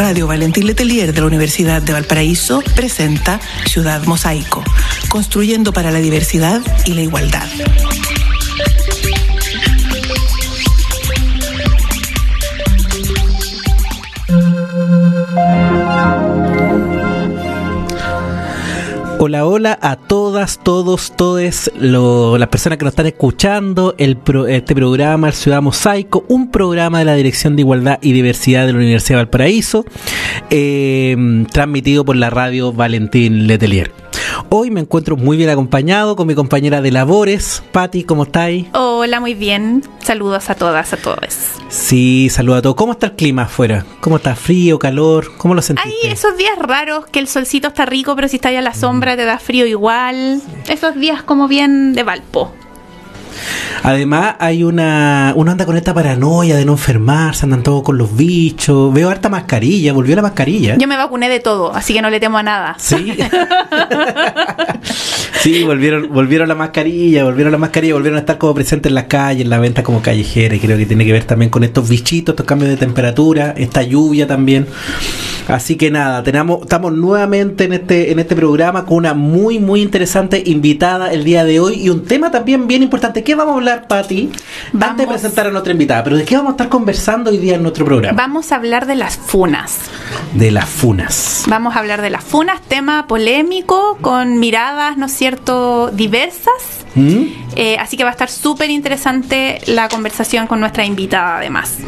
Radio Valentín Letelier de la Universidad de Valparaíso presenta Ciudad Mosaico, construyendo para la diversidad y la igualdad. Hola, hola a todas, todos, todes, las personas que nos están escuchando, el este programa, el Ciudad Mosaico, un programa de la Dirección de Igualdad y Diversidad de la Universidad de Valparaíso, eh, transmitido por la radio Valentín Letelier. Hoy me encuentro muy bien acompañado con mi compañera de labores, Patti, ¿cómo estáis? Hola, muy bien. Saludos a todas, a todos. Sí, saludos a todos. ¿Cómo está el clima afuera? ¿Cómo está? ¿Frío, calor? ¿Cómo lo sentiste? Hay esos días raros que el solcito está rico, pero si está ahí a la sombra te da frío igual. Esos días como bien de Valpo. Además, hay una. Uno anda con esta paranoia de no enfermarse, andan todos con los bichos. Veo harta mascarilla, volvió la mascarilla. Yo me vacuné de todo, así que no le temo a nada. Sí. sí, volvieron, volvieron la mascarilla, volvieron la mascarilla, volvieron a estar como presentes en las calles, en la venta como callejera. Y creo que tiene que ver también con estos bichitos, estos cambios de temperatura, esta lluvia también. Así que nada, tenemos, estamos nuevamente en este, en este programa con una muy, muy interesante invitada el día de hoy y un tema también bien importante. ¿Qué vamos a hablar, Patti? Antes de presentar a nuestra invitada, pero ¿de qué vamos a estar conversando hoy día en nuestro programa? Vamos a hablar de las funas. De las funas. Vamos a hablar de las funas, tema polémico, con miradas, ¿no es cierto?, diversas. ¿Mm? Eh, así que va a estar súper interesante la conversación con nuestra invitada, además.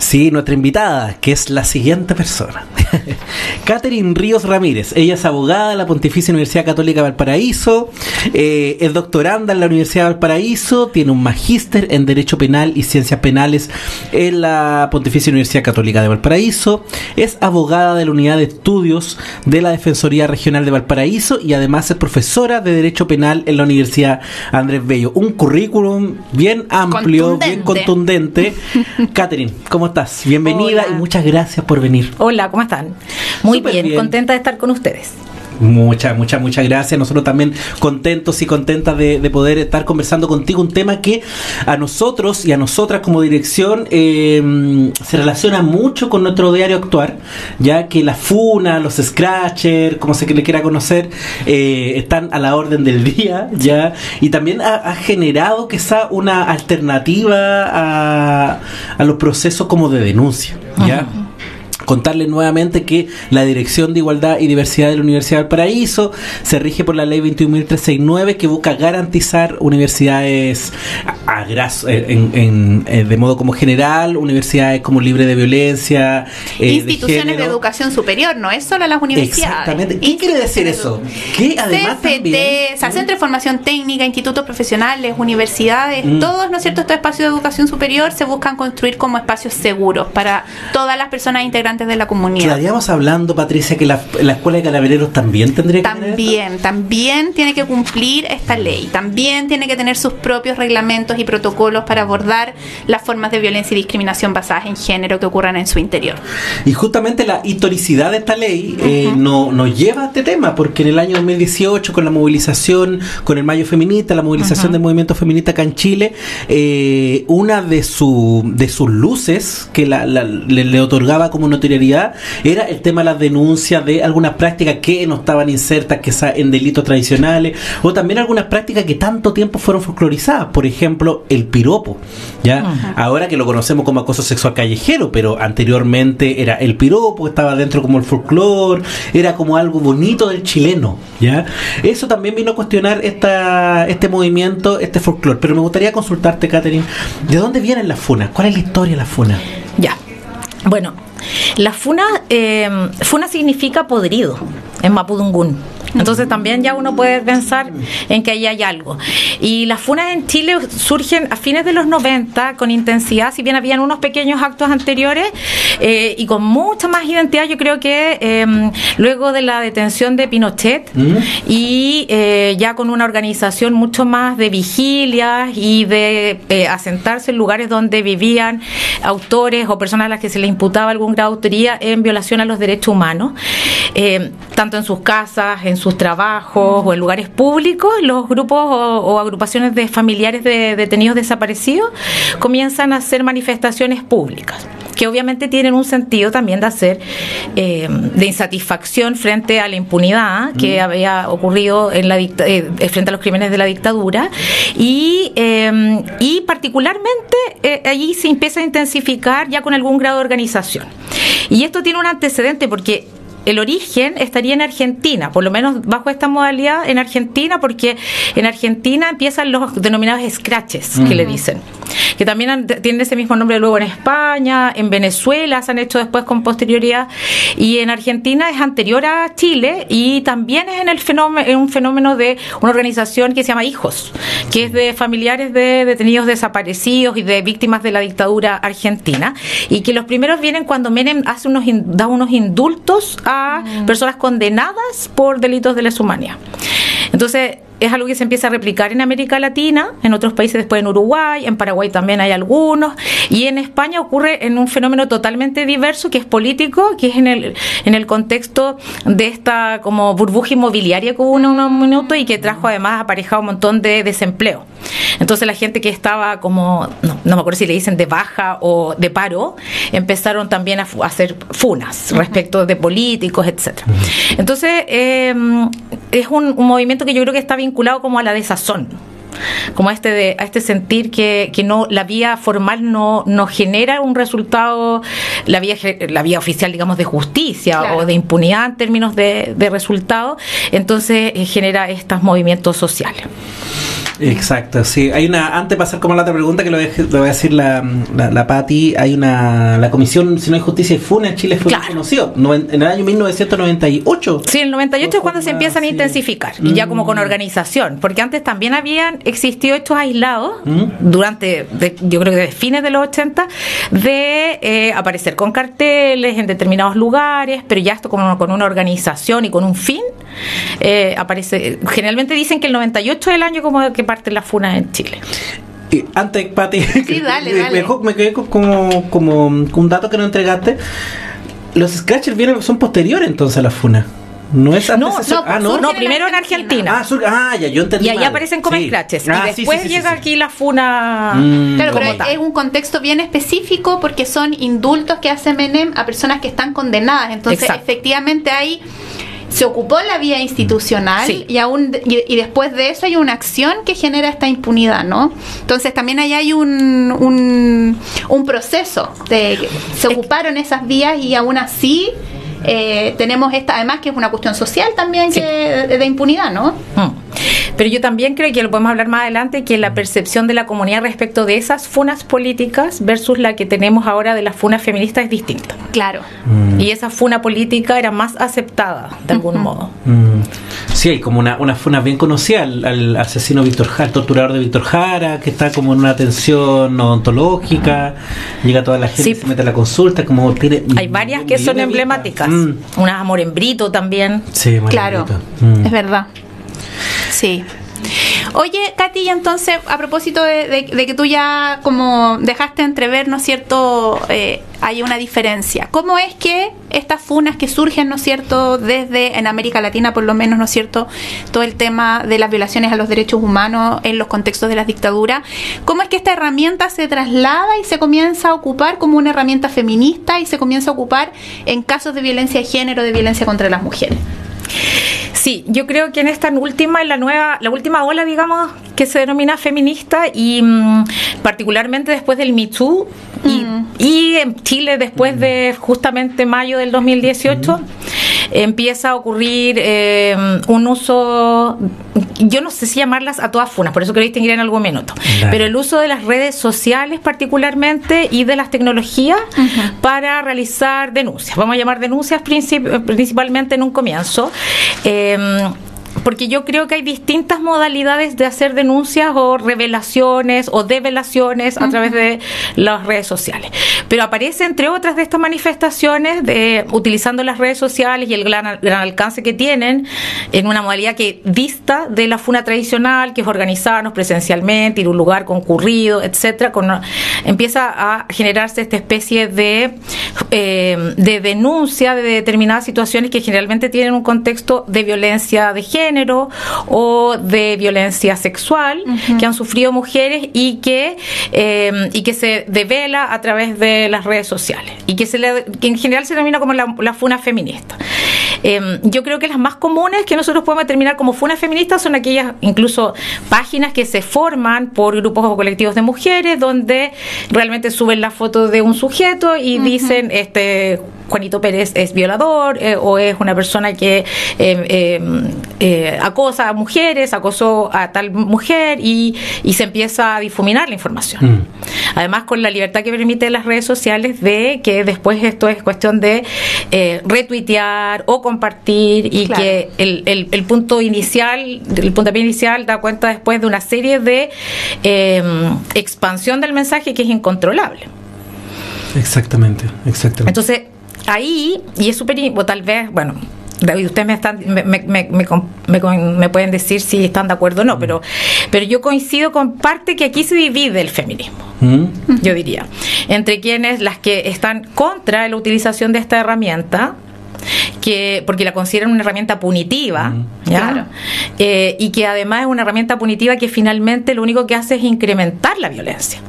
Sí, nuestra invitada, que es la siguiente persona. Catherine Ríos Ramírez. Ella es abogada de la Pontificia Universidad Católica de Valparaíso, eh, es doctoranda en la Universidad de Valparaíso, tiene un magíster en Derecho Penal y Ciencias Penales en la Pontificia Universidad Católica de Valparaíso, es abogada de la Unidad de Estudios de la Defensoría Regional de Valparaíso y además es profesora de Derecho Penal en la Universidad Andrés Bello. Un currículum bien amplio, bien contundente. Catherine, ¿cómo estás? Bienvenida y muchas gracias por venir. Hola, ¿cómo están? Muy bien, contenta de estar con ustedes. Muchas, muchas, muchas gracias. Nosotros también contentos y contentas de, poder estar conversando contigo. Un tema que a nosotros y a nosotras como dirección eh, se relaciona mucho con nuestro diario actuar, ya que la FUNA, los Scratchers, como se le quiera conocer, eh, están a la orden del día, ya, y también ha, generado quizá una alternativa a, los procesos como de denuncia, ya contarles nuevamente que la Dirección de Igualdad y Diversidad de la Universidad del Paraíso se rige por la Ley 21.369 que busca garantizar universidades a, en, de modo como general, universidades como libre de violencia. Eh, Instituciones de, educación superior, no es solo las universidades. Exactamente. ¿Qué quiere decir eso? Que además CFT, Centro de Formación Técnica, institutos profesionales, universidades, mm. todos, ¿no es cierto?, estos espacios de educación superior se buscan construir como espacios seguros para todas las personas integrantes de la comunidad. Estaríamos hablando, Patricia, que la, Escuela de Calavereros también tendría que También, también tiene que cumplir esta ley. También tiene que tener sus propios reglamentos y protocolos para abordar las formas de violencia y discriminación basadas en género que ocurran en su interior. Y justamente la historicidad de esta ley eh, no, nos lleva a este tema, porque en el año 2018, con la movilización, con el Mayo Feminista, la movilización del movimiento feminista acá en Chile, eh, una de, su, de sus luces que la, le, le, otorgaba como notoriedad era el tema de las denuncias de algunas prácticas que no estaban insertas que en delitos tradicionales o también algunas prácticas que tanto tiempo fueron folclorizadas, por ejemplo, el piropo, ¿ya? Ahora que lo conocemos como acoso sexual callejero, pero anteriormente era el piropo, estaba dentro como el folclore, era como algo bonito del chileno, ¿ya? Eso también vino a cuestionar esta, este movimiento, este folclore, pero me gustaría consultarte, Catherine, ¿de dónde vienen las funas? ¿Cuál es la historia de las funas? Ya. Bueno, la funa, eh, funa significa podrido en Mapudungún. Entonces también ya uno puede pensar en que ahí hay algo. Y las funas en Chile surgen a fines de los 90 con intensidad, si bien habían unos pequeños actos anteriores eh, y con mucha más identidad, yo creo que em, luego de la detención de Pinochet mm. y eh, ya con una organización mucho más de vigilias y de eh, asentarse en lugares donde vivían autores o personas a las que se les imputaba algún grado de autoría en violación a los derechos humanos, tanto en sus casas, en sus trabajos o en lugares públicos, los grupos o, agrupaciones de familiares de detenidos desaparecidos comienzan a hacer manifestaciones públicas que obviamente tienen un sentido también de hacer eh, de insatisfacción frente a la impunidad que mm. había ocurrido en la eh, frente a los crímenes de la dictadura y, y particularmente allí se empieza a intensificar ya con algún grado de organización. Y esto tiene un antecedente porque el origen estaría en Argentina, por lo menos bajo esta modalidad en Argentina, porque en Argentina empiezan los denominados scratches, que le dicen, que también tienen ese mismo nombre luego en España, en Venezuela se han hecho después con posterioridad, y en Argentina es anterior a Chile y también es en el fenómeno, en un fenómeno de una organización que se llama Hijos, que es de familiares de detenidos desaparecidos y de víctimas de la dictadura argentina, y que los primeros vienen cuando Menem hace unos, da unos indultos a mm. personas condenadas por delitos de lesa humanidad. Entonces, es algo que se empieza a replicar en América Latina, en otros países después en Uruguay, en Paraguay también hay algunos, y en España ocurre en un fenómeno totalmente diverso que es político, que es en el, en el contexto de esta como burbuja inmobiliaria que hubo en unos minutos y que trajo además aparejado un montón de desempleo. Entonces la gente que estaba como, no, me acuerdo si le dicen de baja o de paro, empezaron también a, hacer funas respecto de políticos, etcétera. Entonces eh, es un, un movimiento que yo creo que está vinculado vinculado como a la desazón como a este de, a este sentir que, que no la vía formal no, no genera un resultado la vía la vía oficial digamos de justicia o de impunidad en términos de, de resultado entonces eh, genera estos movimientos sociales Exacto, sí. Hay una, antes de pasar como la otra pregunta que lo, voy a decir la, la, la Pati, hay una, la Comisión Si no hay justicia y FUNA en Chile fue conocido en el año 1998. Sí, en el 98 es cuando se empiezan a intensificar, y ya como con mm. organización, porque antes también habían existido estos aislados mm. durante, yo creo que desde fines de los 80, de eh, aparecer con carteles en determinados lugares, pero ya esto como con una organización y con un fin, eh, aparece, generalmente dicen que el 98 es el año como que parte la funa en Chile. Y antes, Pati, sí, dale, dale. Me, quedé como, como un dato que no entregaste. Los scratchers vienen, son posteriores entonces a la funa. No es no, no, ah, no, no, primero en Argentina. Ah, ah, ya, yo entendí. Y ahí aparecen como scratches. y ah, después llega aquí la funa. Mm, claro, pero es un contexto bien específico porque son indultos que hace Menem a personas que están condenadas. Entonces, efectivamente, hay se ocupó la vía institucional y aún y, después de eso hay una acción que genera esta impunidad, ¿no? Entonces también ahí hay un, un, un proceso de se ocuparon esas vías y aún así eh, tenemos esta, además que es una cuestión social también que, de, impunidad, ¿no? Mm. Pero yo también creo que lo podemos hablar más adelante, que la percepción de la comunidad respecto de esas funas políticas versus la que tenemos ahora de las funas feministas es distinta. Claro. Mm. Y esa funa política era más aceptada, de algún modo. Mm. Sí, hay como una, una funa bien conocida al, asesino Víctor Jara, torturador de Víctor Jara, que está como en una atención odontológica, llega toda la gente, se mete a la consulta, como tiene... Hay varias que son emblemáticas. Mm. Una Amor en Brito también. Sí, claro, es verdad. Sí. Oye, Katy, entonces, a propósito de, que tú ya como dejaste entrever, ¿no es cierto?, eh, hay una diferencia. ¿Cómo es que estas funas que surgen, ¿no es cierto?, desde en América Latina, por lo menos, ¿no es cierto?, todo el tema de las violaciones a los derechos humanos en los contextos de las dictaduras, ¿cómo es que esta herramienta se traslada y se comienza a ocupar como una herramienta feminista y se comienza a ocupar en casos de violencia de género, de violencia contra las mujeres? Sí, yo creo que en esta última, en la nueva, la última ola, digamos, que se denomina feminista y mm, particularmente después del Me Too mm. y, en Chile después de justamente mayo del 2018 empieza a ocurrir eh, un uso, yo no sé si llamarlas a todas funas, por eso quiero distinguir en algún minuto, pero el uso de las redes sociales particularmente y de las tecnologías para realizar denuncias. Vamos a llamar denuncias principalmente en un comienzo. Eh, porque yo creo que hay distintas modalidades de hacer denuncias o revelaciones o develaciones a través de las redes sociales. Pero aparece, entre otras de estas manifestaciones, de utilizando las redes sociales y el gran, alcance que tienen en una modalidad que dista de la funa tradicional, que es organizarnos presencialmente, ir a un lugar concurrido, etcétera, con, empieza a generarse esta especie de eh, de denuncia de determinadas situaciones que generalmente tienen un contexto de violencia de género o de violencia sexual que han sufrido mujeres y que, eh, y que se devela a través de las redes sociales y que, se le, que en general se denomina como la, la funa feminista. Eh, yo creo que las más comunes que nosotros podemos determinar como funas feministas son aquellas incluso páginas que se forman por grupos o colectivos de mujeres donde realmente suben la foto de un sujeto y dicen este Juanito Pérez es violador eh, o es una persona que eh, eh, eh, acosa a mujeres, acosó a tal mujer y, y se empieza a difuminar la información. Mm. Además, con la libertad que permite las redes sociales de que después esto es cuestión de eh, retuitear o compartir y Claro. que el, el- el punto inicial, el puntapié inicial da cuenta después de una serie de eh, expansión del mensaje que es incontrolable. Exactamente, exactamente. Entonces, ahí, y es súper, o tal vez, bueno, David, ustedes me, están, me, me- me- me con- me con- me pueden decir si están de acuerdo o no, pero, pero yo coincido con parte que aquí se divide el feminismo Mm. yo diría, entre quienes las que están contra la utilización de esta herramienta, que porque la consideran una herramienta punitiva, ¿ya? Claro. Eh, y que además es una herramienta punitiva que finalmente lo único que hace es incrementar la violencia,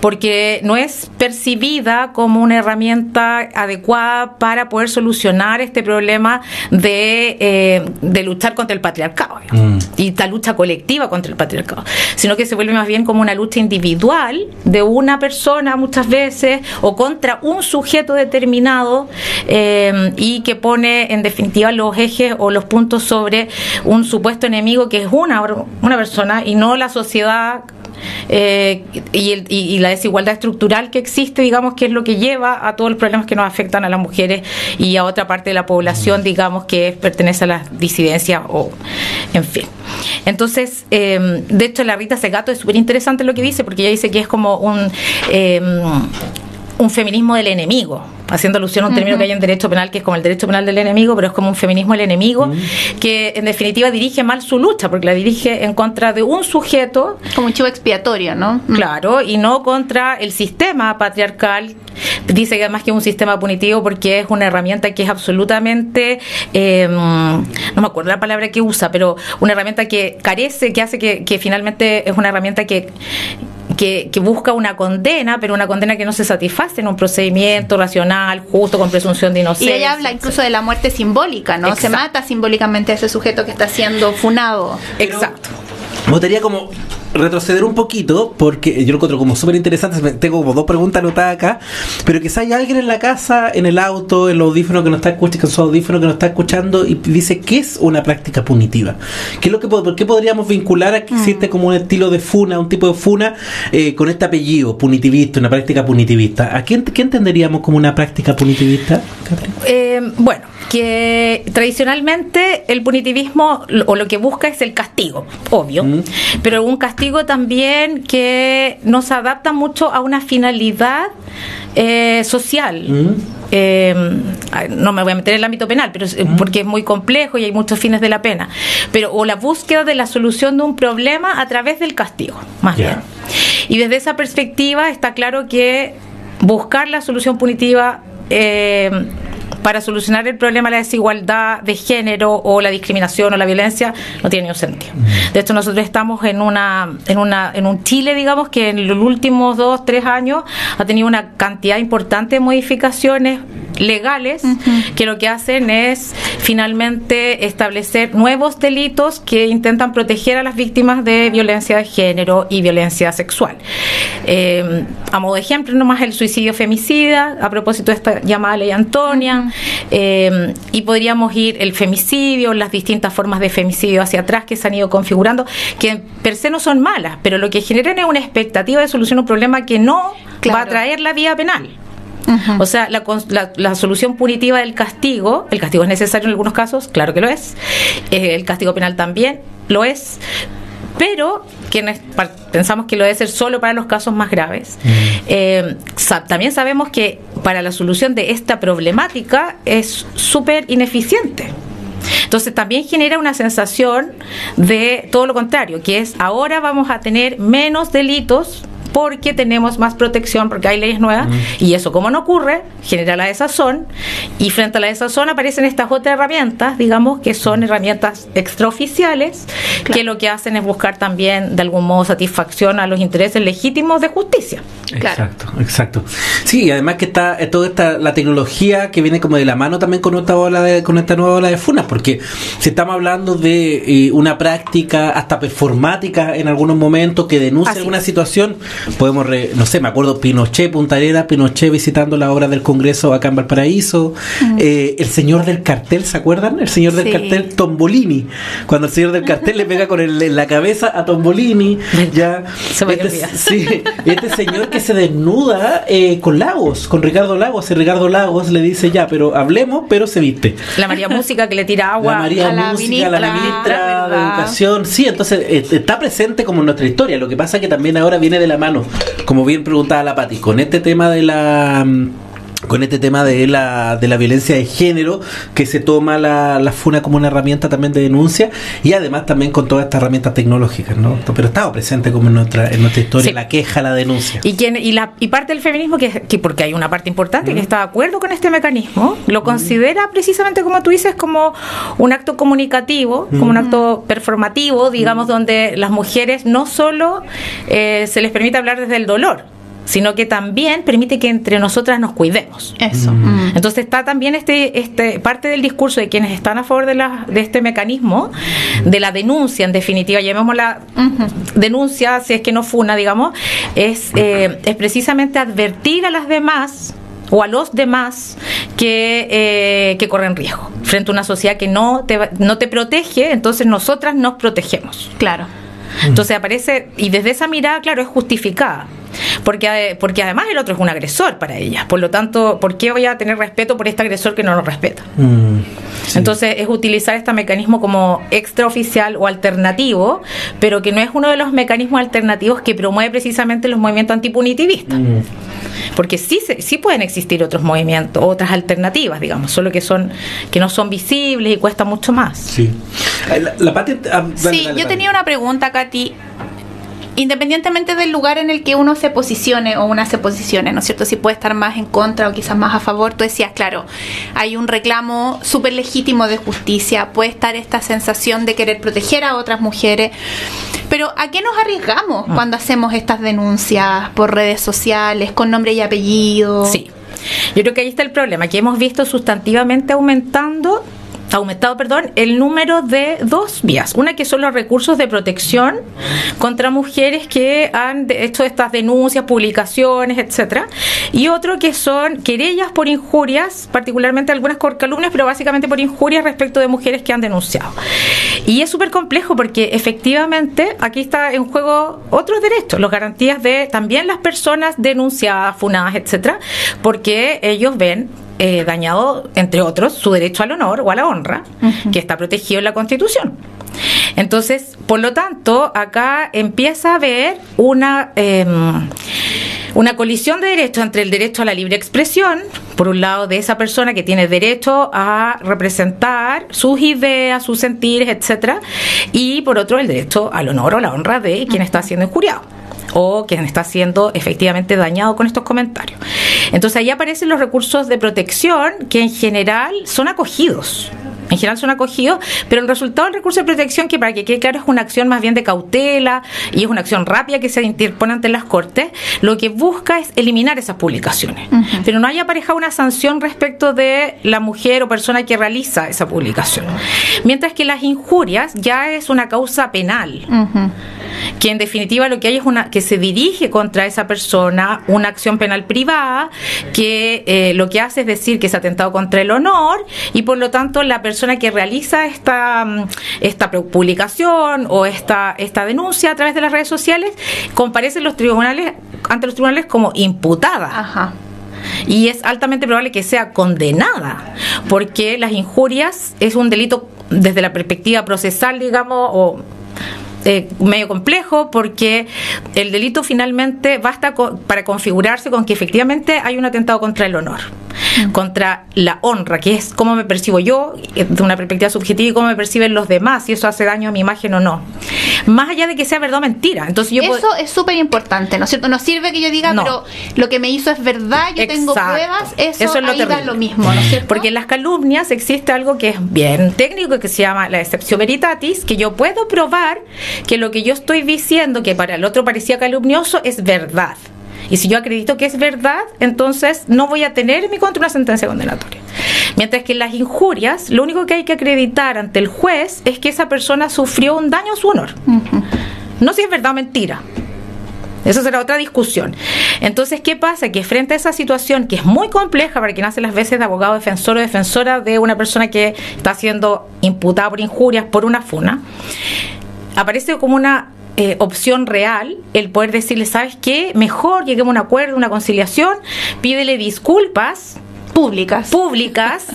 porque no es percibida como una herramienta adecuada para poder solucionar este problema de, eh, de luchar contra el patriarcado Mm. y la lucha colectiva contra el patriarcado, sino que se vuelve más bien como una lucha individual de una persona muchas veces o contra un sujeto determinado eh, y que pone en definitiva los ejes o los puntos sobre un supuesto enemigo que es una, una persona y no la sociedad eh, y, el- y- y la desigualdad estructural que existe, digamos, que es lo que lleva a todos los problemas que nos afectan a las mujeres y a otra parte de la población, digamos, que pertenece a las disidencias o, en fin. Entonces, eh, de hecho, la Rita Segato es súper interesante lo que dice, porque ella dice que es como un... eh, un feminismo del enemigo, haciendo alusión a un término que hay en derecho penal que es como el derecho penal del enemigo, pero es como un feminismo del enemigo que en definitiva dirige mal su lucha, porque la dirige en contra de un sujeto Como un chivo expiatorio, ¿no? Claro, y no contra el sistema patriarcal. Dice que además que es un sistema punitivo porque es una herramienta que es absolutamente, eh, no me acuerdo la palabra que usa, pero una herramienta que carece, que hace que, que finalmente es una herramienta que, que, que busca una condena, pero una condena que no se satisface en un procedimiento racional, justo, con presunción de Y inocencia. ella habla incluso de la muerte simbólica, ¿no? Se mata simbólicamente a ese sujeto que está siendo funado. Exacto. Me gustaría como retroceder un poquito, porque yo lo encuentro como súper interesante. Tengo como dos preguntas anotadas acá, pero quizá hay alguien en la casa, en el auto, en los audífonos que no está escuchando, con su audífono que no está escuchando y dice, ¿qué es una práctica punitiva? ¿Qué es lo que, po- ¿Por qué podríamos vincular a que existe como un estilo de funa, un tipo de funa eh, con este apellido, punitivista, una práctica punitivista? ¿A qué, qué entenderíamos como una práctica punitivista? Eh, bueno, que tradicionalmente el punitivismo o lo que busca es el castigo, obvio, Mm. pero un castigo también que nos adapta mucho a una finalidad eh, social. Mm. Eh, no me voy a meter en el ámbito penal, pero es- porque es muy complejo y hay muchos fines de la pena. Pero o la búsqueda de la solución de un problema a través del castigo, más bien. Y desde esa perspectiva está claro que buscar la solución punitiva eh, para solucionar el problema de la desigualdad de género o la discriminación o la violencia no tiene ningún sentido. De hecho, nosotros estamos en una, en una, en un Chile, digamos, que en los últimos dos, tres años ha tenido una cantidad importante de modificaciones legales que lo que hacen es finalmente establecer nuevos delitos que intentan proteger a las víctimas de violencia de género y violencia sexual. Eh, a modo de ejemplo, nomás el suicidio femicida, a propósito de esta llamada ley Antonia, eh, y podríamos ir el femicidio, las distintas formas de femicidio hacia atrás que se han ido configurando, que per se no son malas, pero lo que generan es una expectativa de solución a un problema que no va a traer la vía penal. O sea, la- la solución punitiva del castigo, el castigo es necesario en algunos casos, claro que lo es, eh, el castigo penal también lo es, pero quienes pensamos que lo debe ser solo para los casos más graves, eh, sa- también sabemos que para la solución de esta problemática es súper ineficiente. Entonces también genera una sensación de todo lo contrario, que es ahora vamos a tener menos delitos porque tenemos más protección, porque hay leyes nuevas, y eso como no ocurre, genera la desazón, y frente a la desazón aparecen estas otras herramientas, digamos, que son herramientas extraoficiales, que lo que hacen es buscar también de algún modo satisfacción a los intereses legítimos de justicia. Exacto, exacto. Sí, además que está eh, toda esta la tecnología que viene como de la mano también con esta ola de, con esta nueva ola de funas, porque si estamos hablando de eh, una práctica hasta performática en algunos momentos que denuncia alguna situación, podemos, no sé, me acuerdo Pinochet, Punta Pinochet visitando la obra del Congreso acá en Valparaíso, eh, el señor del cartel, ¿se acuerdan? El señor del cartel Tombolini, cuando el señor del cartel le pega con el, en la cabeza a Tombolini, ya, este, sí, este señor que se desnuda eh, con Lagos, con Ricardo Lagos, y Ricardo Lagos le dice ya, pero hablemos, pero se viste. La María Música que le tira agua la María a la Música, ministra, la ministra de Educación, sí, entonces eh, está presente como en nuestra historia, lo que pasa es que también ahora viene de la mano, como bien preguntaba la Pati, con este tema de la mm, con este tema de la, de la violencia de género, que se toma la, la FUNA como una herramienta también de denuncia y además también con todas estas herramientas tecnológicas, ¿no? Pero estaba presente como en nuestra, en nuestra historia, la queja, la denuncia. Y, quien, y, la, y parte del feminismo, que, que porque hay una parte importante que está de acuerdo con este mecanismo, lo considera precisamente como tú dices, como un acto comunicativo, como un acto performativo, digamos, donde las mujeres no solo eh, se les permite hablar desde el dolor, sino que también permite que entre nosotras nos cuidemos. Eso. Mm. Mm. Entonces está también este, este parte del discurso de quienes están a favor de, la, de este mecanismo, de la denuncia, en definitiva, llamémosla denuncia, si es que no funa, digamos, es, eh, es precisamente advertir a las demás o a los demás que, eh, que corren riesgo frente a una sociedad que no te, no te protege, entonces nosotras nos protegemos. Claro. Entonces aparece, y desde esa mirada, claro, es justificada. Porque, porque además el otro es un agresor para ella. Por lo tanto, ¿por qué voy a tener respeto por este agresor que no lo respeta? Mm, Entonces es utilizar este mecanismo como extraoficial o alternativo, pero que no es uno de los mecanismos alternativos que promueve precisamente los movimientos antipunitivistas. Mm. Porque sí, sí pueden existir otros movimientos, otras alternativas, digamos, solo que son que no son visibles y cuesta mucho más. Sí. La, ah, sí, yo tenía una pregunta, Katy independientemente del lugar en el que uno se posicione o una se posicione, ¿no es cierto? Si puede estar más en contra o quizás más a favor, tú decías, claro, hay un reclamo súper legítimo de justicia, puede estar esta sensación de querer proteger a otras mujeres, pero ¿a qué nos arriesgamos ah. cuando hacemos estas denuncias por redes sociales, con nombre y apellido? Sí. Yo creo que ahí está el problema, que hemos visto sustantivamente aumentando aumentado, perdón, el número de dos vías. Una que son los recursos de protección contra mujeres que han hecho estas denuncias, publicaciones, etcétera, y otro que son querellas por injurias, particularmente algunas por calumnias, pero básicamente por injurias respecto de mujeres que han denunciado. Y es súper complejo porque efectivamente aquí está en juego otros derechos, las garantías de también las personas denunciadas, funadas, etcétera, porque ellos ven eh, dañado, entre otros, su derecho al honor o a la honra, que está protegido en la Constitución. Entonces, por lo tanto, acá empieza a haber una, em, una colisión de derechos entre el derecho a la libre expresión, por un lado, de esa persona que tiene derecho a representar sus ideas, sus sentires, etcétera, y por otro, el derecho al honor o la honra de quien está siendo injuriado o quien está siendo efectivamente dañado con estos comentarios. Entonces ahí aparecen los recursos de protección que en general son acogidos en general son acogidos, pero el resultado del recurso de protección, que para que quede claro es una acción más bien de cautela y es una acción rápida que se interpone ante las Cortes, lo que busca es eliminar esas publicaciones. Pero no hay aparejado una sanción respecto de la mujer o persona que realiza esa publicación. Mientras que las injurias ya es una causa penal que en definitiva lo que hay es una que se dirige contra esa persona una acción penal privada que eh, lo que hace es decir que ha atentado contra el honor y por lo tanto la persona que realiza esta mm, esta publicación o esta esta denuncia a través de las redes sociales comparece en los tribunales ante los tribunales como imputada. y es altamente probable que sea condenada, porque las injurias es un delito desde la perspectiva procesal, digamos, o eh, medio complejo porque el delito finalmente basta para configurarse con que efectivamente hay un atentado contra el honor. Contra la honra, que es cómo me percibo yo, eh, de una perspectiva subjetiva, y cómo me perciben los demás, si eso hace daño a mi imagen o no. Más allá de que sea verdad o mentira. Entonces yo Eso es súper importante, ¿no es cierto? No sirve que yo diga, No. pero lo que me hizo es verdad, yo tengo pruebas, eso, es lo ahí da lo mismo, ¿no es cierto? Porque en las calumnias existe algo que es bien técnico que se llama la excepción veritatis, que yo puedo probar que lo que yo estoy diciendo, que para el otro parecía calumnioso, es verdad. Y si yo acredito que es verdad, entonces no voy a tener en mi contra una sentencia condenatoria. Mientras que en las injurias, lo único que hay que acreditar ante el juez es que esa persona sufrió un daño a su honor. No si es verdad o mentira. Esa será otra discusión. Entonces, ¿qué pasa? Que frente a esa situación que es muy compleja para quien hace las veces de abogado defensor o defensora de una persona que está siendo imputada por injurias por una funa, aparece como una eh, opción real el poder decirle, ¿sabes qué? Mejor lleguemos a un acuerdo, una conciliación, pídele disculpas públicas. públicas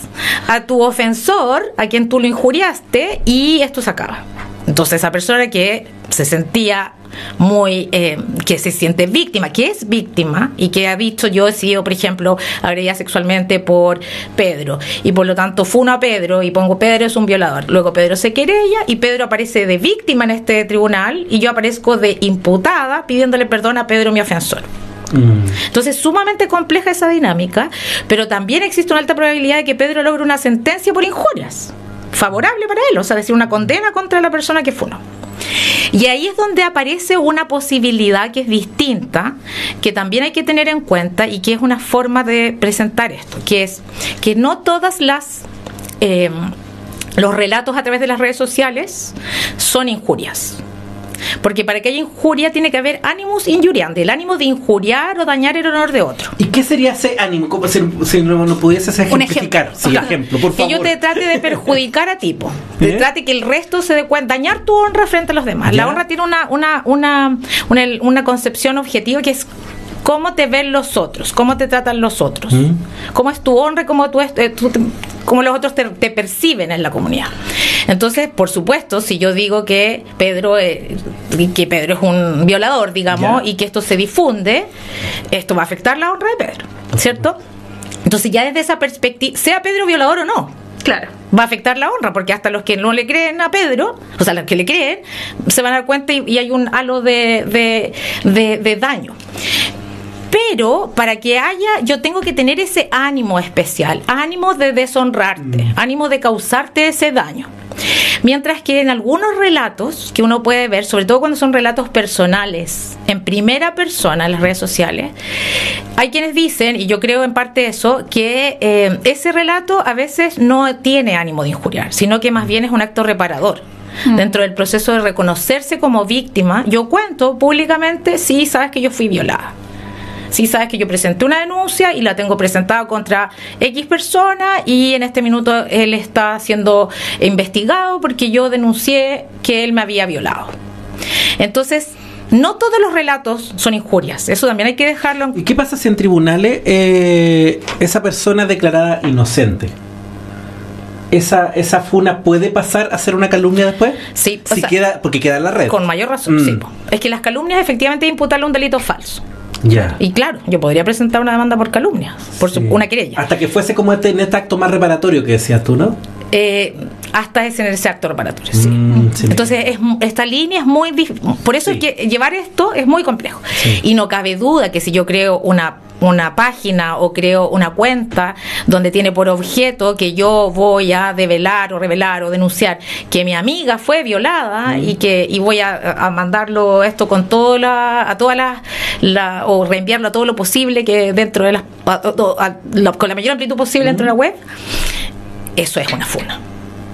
a tu ofensor, a quien tú lo injuriaste, y esto se acaba. Entonces esa persona que se sentía muy, eh, que se siente víctima, que es víctima y que ha dicho yo he sido, por ejemplo, agredida sexualmente por Pedro y por lo tanto funo a Pedro y pongo Pedro es un violador. Luego Pedro se querella y Pedro aparece de víctima en este tribunal y yo aparezco de imputada pidiéndole perdón a Pedro mi ofensor. Mm. Entonces, sumamente compleja esa dinámica, pero también existe una alta probabilidad de que Pedro logre una sentencia por injurias, favorable para él, o sea, decir, una condena contra la persona que funó. Y ahí es donde aparece una posibilidad que es distinta, que también hay que tener en cuenta y que es una forma de presentar esto, que es que no todas las... eh, los relatos a través de las redes sociales son injurias. Porque para que haya injuria tiene que haber animus injuriandi, el ánimo de injuriar o dañar el honor de otro. ¿Y qué sería ese ánimo? Como si, si no, no pudieses Un ejemplificar. ejemplo. Sí, Ajá. ejemplo, por favor. Que yo te trate de perjudicar a tipo, te ¿Eh? trate que el resto se dé cuenta, dañar tu honra frente a los demás. Ya. La honra tiene una, una, una, una, una concepción objetiva que es cómo te ven los otros, cómo te tratan los otros, Mm. cómo es tu honra, y cómo, tú, es- eh, tú te- cómo los otros te, te perciben en la comunidad. Entonces, por supuesto, si yo digo que Pedro, eh, que Pedro es un violador, digamos, Ya. y que esto se difunde, esto va a afectar la honra de Pedro, ¿cierto? Entonces ya desde esa perspectiva, sea Pedro violador o no, Claro. va a afectar la honra, porque hasta los que no le creen a Pedro, o sea, los que le creen, se van a dar cuenta y, y hay un halo de, de, de- de daño. Pero para que haya, yo tengo que tener ese ánimo especial, ánimo de deshonrarte, ánimo de causarte ese daño. Mientras que en algunos relatos que uno puede ver, sobre todo cuando son relatos personales, en primera persona en las redes sociales, hay quienes dicen, y yo creo en parte eso, que eh, ese relato a veces no tiene ánimo de injuriar, sino que más bien es un acto reparador. Dentro del proceso de reconocerse como víctima, yo cuento públicamente, sí, sabes que yo fui violada. Sí, sabes que yo presenté una denuncia y la tengo presentada contra X persona y en este minuto él está siendo investigado porque yo denuncié que él me había violado. Entonces, no todos los relatos son injurias, eso también hay que dejarlo ¿Y qué pasa si en tribunales eh, esa persona es declarada inocente? ¿Esa, ¿Esa funa puede pasar a ser una calumnia después? Sí, o Si sea, queda, porque queda en la red. Con mayor razón, Mm. sí. po. Es que las calumnias efectivamente imputarle un delito falso. Ya. Y claro, yo podría presentar una demanda por calumnias, por su- una querella. Hasta que fuese como este, en este acto más reparatorio que decías tú, ¿no? Eh, hasta ese en ese acto reparatorio, sí. Mm, sí. Entonces, es, esta línea es muy Por eso Sí. es que llevar esto es muy complejo. Sí. Y no cabe duda que si yo creo una una página o creo una cuenta donde tiene por objeto que yo voy a develar o revelar o denunciar que mi amiga fue violada y que y voy a, a mandarlo esto con todo la a todas las la, o reenviarlo a todo lo posible que dentro de las a- a- con la mayor amplitud posible dentro de la web eso es una funa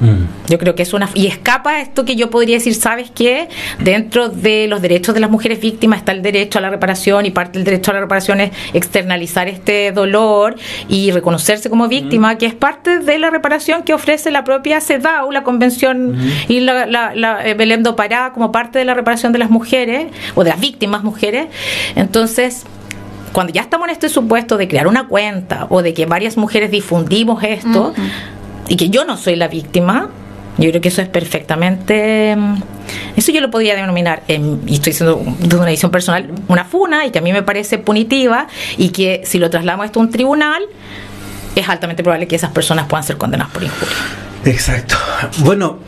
Mm. yo creo que es una... Y escapa esto que yo podría decir, ¿sabes qué? Dentro de los derechos de las mujeres víctimas está el derecho a la reparación y parte del derecho a la reparación es externalizar este dolor y reconocerse como víctima, que es parte de la reparación que ofrece la propia CEDAW, la Convención y la, la, la eh, Belém do Pará como parte de la reparación de las mujeres o de las víctimas mujeres. Entonces cuando ya estamos en este supuesto de crear una cuenta o de que varias mujeres difundimos esto y que yo no soy la víctima, yo creo que eso es perfectamente. mm, Eso yo lo podría denominar, em, y estoy diciendo de una visión personal, una funa y que a mí me parece punitiva y que si lo trasladamos esto a un tribunal, es altamente probable que esas personas puedan ser condenadas por injuria. Exacto. Bueno,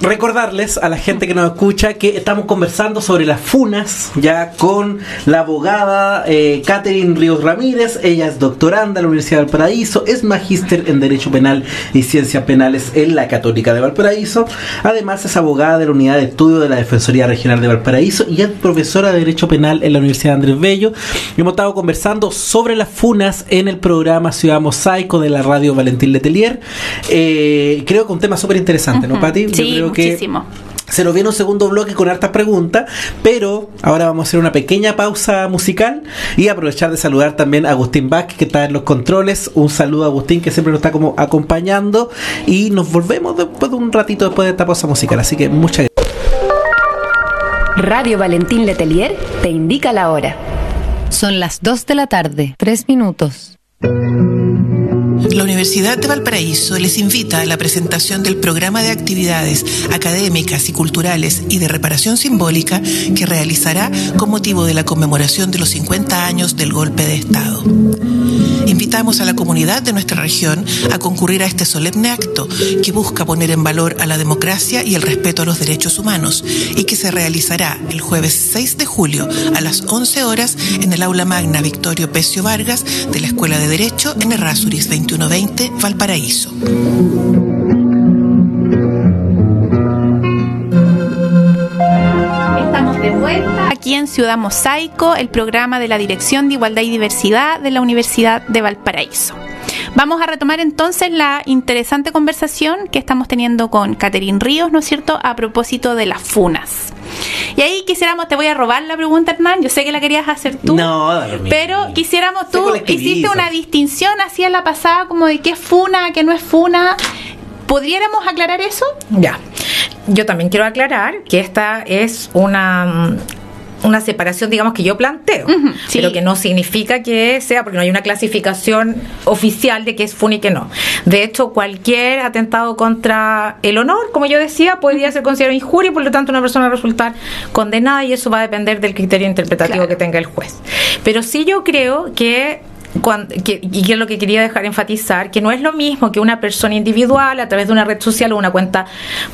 recordarles a la gente que nos escucha que estamos conversando sobre las funas ya con la abogada eh, Catherine Ríos Ramírez. Ella es doctoranda en la Universidad de Valparaíso, es magíster en Derecho Penal y Ciencias Penales en la Católica de Valparaíso. Además es abogada de la Unidad de Estudio de la Defensoría Regional de Valparaíso y es profesora de Derecho Penal en la Universidad de Andrés Bello. Hemos estado conversando sobre las funas en el programa Ciudad Mosaico de la radio Valentín Letelier. Eh, creo que un tema súper interesante, ¿no, Pati? Sí, muchísimo. Se nos viene un segundo bloque con hartas preguntas, pero ahora vamos a hacer una pequeña pausa musical y aprovechar de saludar también a Agustín Bach, que está en los controles. Un saludo a Agustín, que siempre nos está como acompañando. Y nos volvemos después de un ratito después de esta pausa musical. Así que muchas gracias. Radio Valentín Letelier te indica la hora. Son las 2 de la tarde, 3 minutos. La Universidad de Valparaíso les invita a la presentación del programa de actividades académicas y culturales y de reparación simbólica que realizará con motivo de la conmemoración de los 50 años del golpe de Estado. Invitamos a la comunidad de nuestra región a concurrir a este solemne acto que busca poner en valor a la democracia y el respeto a los derechos humanos y que se realizará el jueves 6 de julio a las 11 horas en el aula magna Victorio Pecio Vargas de la Escuela de Derecho en Errázuriz 2120 Valparaíso. Estamos de vuelta aquí en Ciudad Mosaico, el programa de la Dirección de Igualdad y Diversidad de la Universidad de Valparaíso. Vamos a retomar entonces la interesante conversación que estamos teniendo con Caterín Ríos, ¿no es cierto?, a propósito de las funas. Y ahí quisiéramos, te voy a robar la pregunta, Hernán, yo sé que la querías hacer tú, No, pero quisiéramos, tú hiciste una distinción así en la pasada, como de qué es funa, qué no es funa. ¿Podríamos aclarar eso? Ya. Yo también quiero aclarar que esta es una una separación, digamos, que yo planteo, Ujú, sí. pero que no significa que sea, porque no hay una clasificación oficial de qué es FUN y qué no. De hecho, cualquier atentado contra el honor, como yo decía, podría ser considerado injuria y por lo tanto una persona resultar condenada y eso va a depender del criterio interpretativo Claro. que tenga el juez. Pero sí yo creo que cuan- que- y que es lo que quería dejar enfatizar, que no es lo mismo que una persona individual a través de una red social o una cuenta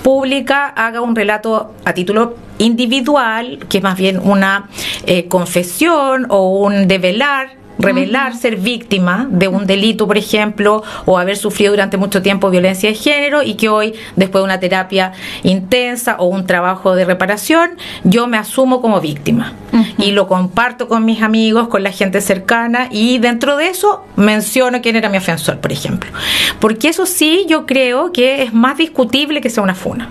pública haga un relato a título individual, que es más bien una eh, confesión o un develar revelar ser víctima de un delito, por ejemplo, o haber sufrido durante mucho tiempo violencia de género y que hoy, después de una terapia intensa o un trabajo de reparación, yo me asumo como víctima y lo comparto con mis amigos, con la gente cercana y dentro de eso menciono quién era mi ofensor, por ejemplo. Porque eso sí, yo creo que es más discutible que sea una funa.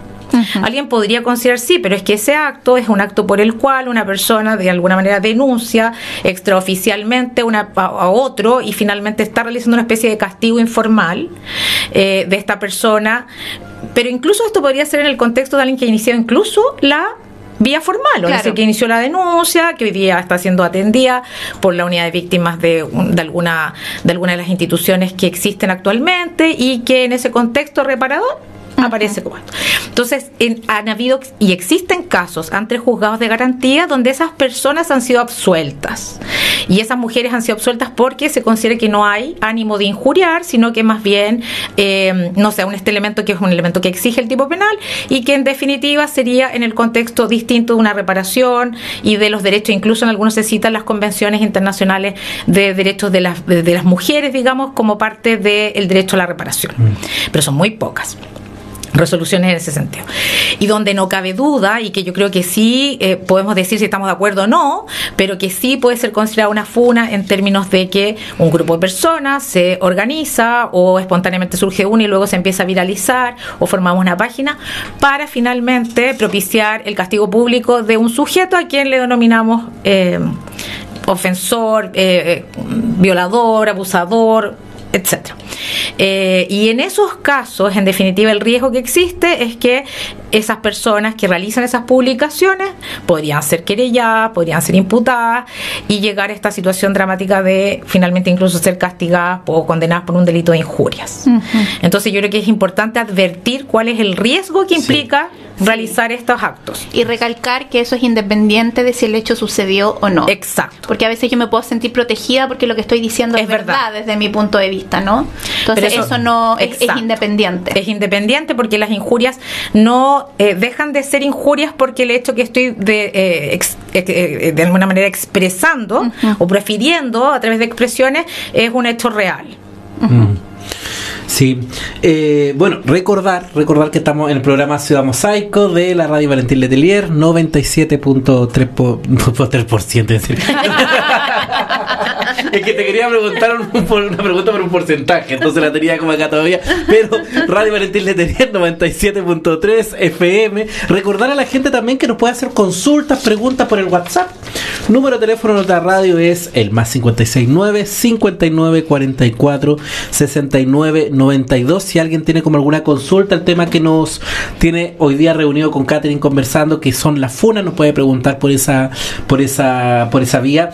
Alguien podría considerar sí, pero es que ese acto es un acto por el cual una persona de alguna manera denuncia extraoficialmente una, a, a otro y finalmente está realizando una especie de castigo informal eh, de esta persona. Pero incluso esto podría ser en el contexto de alguien que inició incluso la vía formal, o Claro. es decir, que inició la denuncia, que hoy día está siendo atendida por la unidad de víctimas de, de alguna de alguna de las instituciones que existen actualmente y que en ese contexto reparador aparece como esto. Entonces, en- han habido y existen casos ante juzgados de garantía donde esas personas han sido absueltas. Y esas mujeres han sido absueltas porque se considera que no hay ánimo de injuriar, sino que más bien, eh, no sé, un este elemento que es un elemento que exige el tipo penal y que en definitiva sería en el contexto distinto de una reparación y de los derechos, incluso en algunos se citan las convenciones internacionales de derechos de las, de, de las mujeres, digamos, como parte del derecho a la reparación. Pero son muy pocas resoluciones en ese sentido. Y donde no cabe duda, y que yo creo que sí eh, podemos decir si estamos de acuerdo o no, pero que sí puede ser considerada una funa en términos de que un grupo de personas se organiza o espontáneamente surge una y luego se empieza a viralizar o formamos una página para finalmente propiciar el castigo público de un sujeto a quien le denominamos eh, ofensor, eh, eh, violador, abusador, etcétera. Eh, y en esos casos, en definitiva, el riesgo que existe es que esas personas que realizan esas publicaciones podrían ser querelladas, podrían ser imputadas y llegar a esta situación dramática de finalmente incluso ser castigadas o condenadas por un delito de injurias. Entonces yo creo que es importante advertir cuál es el riesgo que Sí. Realizar estos actos. Y recalcar que eso es independiente de si el hecho sucedió o no. Exacto. Porque a veces yo me puedo sentir protegida porque lo que estoy diciendo es, Es verdad. verdad. desde mi punto de vista, ¿no? Entonces eso, no es, independiente. Es independiente porque las injurias no eh, dejan de ser injurias porque el hecho que estoy de, eh, ex- eh, eh, de alguna manera expresando o prefiriendo a través de expresiones es un hecho real. Sí. Eh, bueno, recordar, recordar que estamos en el programa Ciudad Mosaico de la Radio Valentín Letelier, 97.3%. po- po- 3%, es decir. es que te quería preguntar un- una pregunta por un porcentaje, entonces la tenía como acá todavía. Pero Radio Valentín Letelier, 97.3 FM. Recordar a la gente también que nos puede hacer consultas, preguntas por el WhatsApp. Número de teléfono de nuestra radio es el más 569 59 44 69 92. Si alguien tiene como alguna consulta, el tema que nos tiene hoy día reunido con Catherine conversando, que son las funas, nos puede preguntar por esa, por esa, por esa vía.